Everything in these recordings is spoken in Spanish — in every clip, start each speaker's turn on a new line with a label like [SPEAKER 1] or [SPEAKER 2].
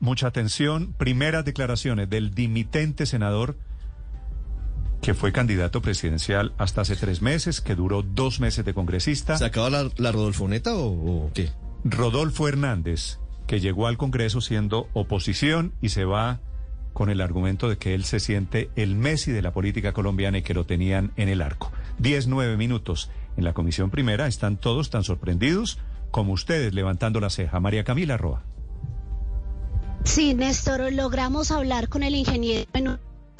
[SPEAKER 1] mucha atención. Primeras declaraciones del dimitente senador que fue candidato presidencial hasta hace tres meses, que duró dos meses de congresista.
[SPEAKER 2] ¿Se acaba la, la Rodolfoneta o, o qué?
[SPEAKER 1] Rodolfo Hernández, que llegó al Congreso siendo oposición y se va con el argumento de que él se siente el Messi de la política colombiana y que lo tenían en el arco. Diez, nueve minutos. En la comisión primera están todos tan sorprendidos como ustedes levantando la ceja. María Camila Roa.
[SPEAKER 3] Sí, Néstor, logramos hablar con el ingeniero en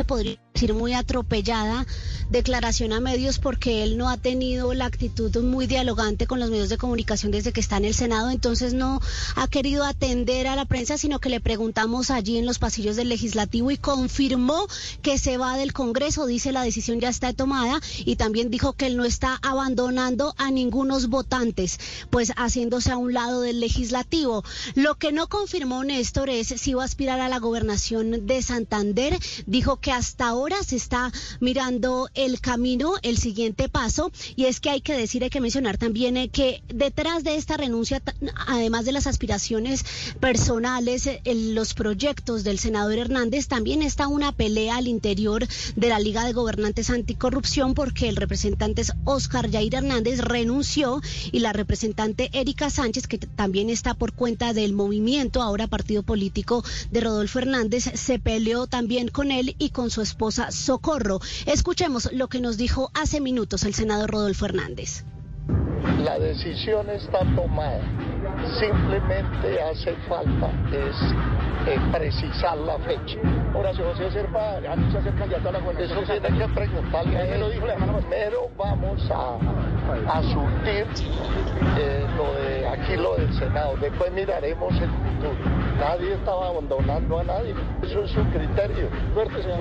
[SPEAKER 3] podría decir muy atropellada declaración a medios porque él no ha tenido la actitud muy dialogante con los medios de comunicación desde que está en el Senado, entonces no ha querido atender a la prensa, sino que le preguntamos allí en los pasillos del legislativo y confirmó que se va del Congreso, dice la decisión ya está tomada y también dijo que él no está abandonando a ningunos votantes, pues haciéndose a un lado del legislativo. Lo que no confirmó Néstor es si va a aspirar a la gobernación de Santander, dijo que hasta ahora se está mirando el camino, el siguiente paso, y es que hay que decir, hay que mencionar también eh, que detrás de esta renuncia, además de las aspiraciones personales, eh, los proyectos del senador Hernández, también está una pelea al interior de la Liga de Gobernantes Anticorrupción porque el representante Oscar Jair Hernández renunció y la representante Erika Sánchez, que también está por cuenta del movimiento, ahora partido político de Rodolfo Hernández, se peleó también con él y con su esposa Socorro. Escuchemos lo que nos dijo hace minutos el senador Rodolfo Hernández.
[SPEAKER 4] La decisión está tomada. Simplemente hace falta es eh, precisar la fecha.
[SPEAKER 5] Horacio José Serpa, anuncia ser candidato a la gobernación.
[SPEAKER 4] Eso tiene que preguntarle a él.
[SPEAKER 5] lo dijo la
[SPEAKER 4] Primero vamos a, a surtir eh, lo de aquí, lo del Senado. Después miraremos el futuro. Nadie estaba abandonando a nadie. Eso es su criterio.
[SPEAKER 5] Suerte, señor.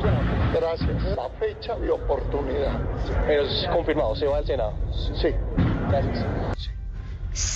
[SPEAKER 4] Gracias. La fecha de oportunidad.
[SPEAKER 5] Pero es confirmado, se va al Senado.
[SPEAKER 4] Sí.
[SPEAKER 5] Gracias.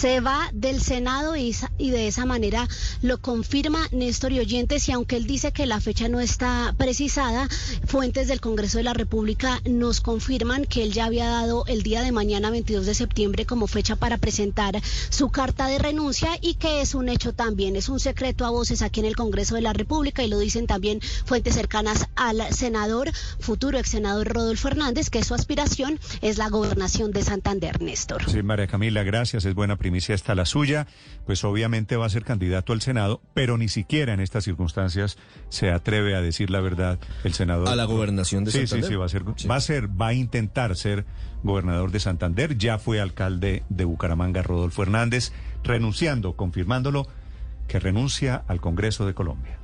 [SPEAKER 3] Se va del Senado y, de esa manera lo confirma Néstor y Oyentes y aunque él dice que la fecha no está precisada, fuentes del Congreso de la República nos confirman que él ya había dado el día de mañana 22 de septiembre como fecha para presentar su carta de renuncia y que es un hecho también, es un secreto a voces aquí en el Congreso de la República y lo dicen también fuentes cercanas al senador, futuro ex senador Rodolfo Hernández, que su aspiración es la gobernación de Santander, Néstor.
[SPEAKER 1] Sí, María Camila, gracias, es buena primicia está la suya, pues obviamente va a ser candidato al Senado, pero ni siquiera en estas circunstancias se atreve a decir la verdad el senador.
[SPEAKER 2] A la gobernación de
[SPEAKER 1] sí,
[SPEAKER 2] Santander.
[SPEAKER 1] Sí, sí, va a ser, sí. va a ser, va a intentar ser gobernador de Santander, ya fue alcalde de Bucaramanga Rodolfo Hernández, renunciando, confirmándolo, que renuncia al Congreso de Colombia.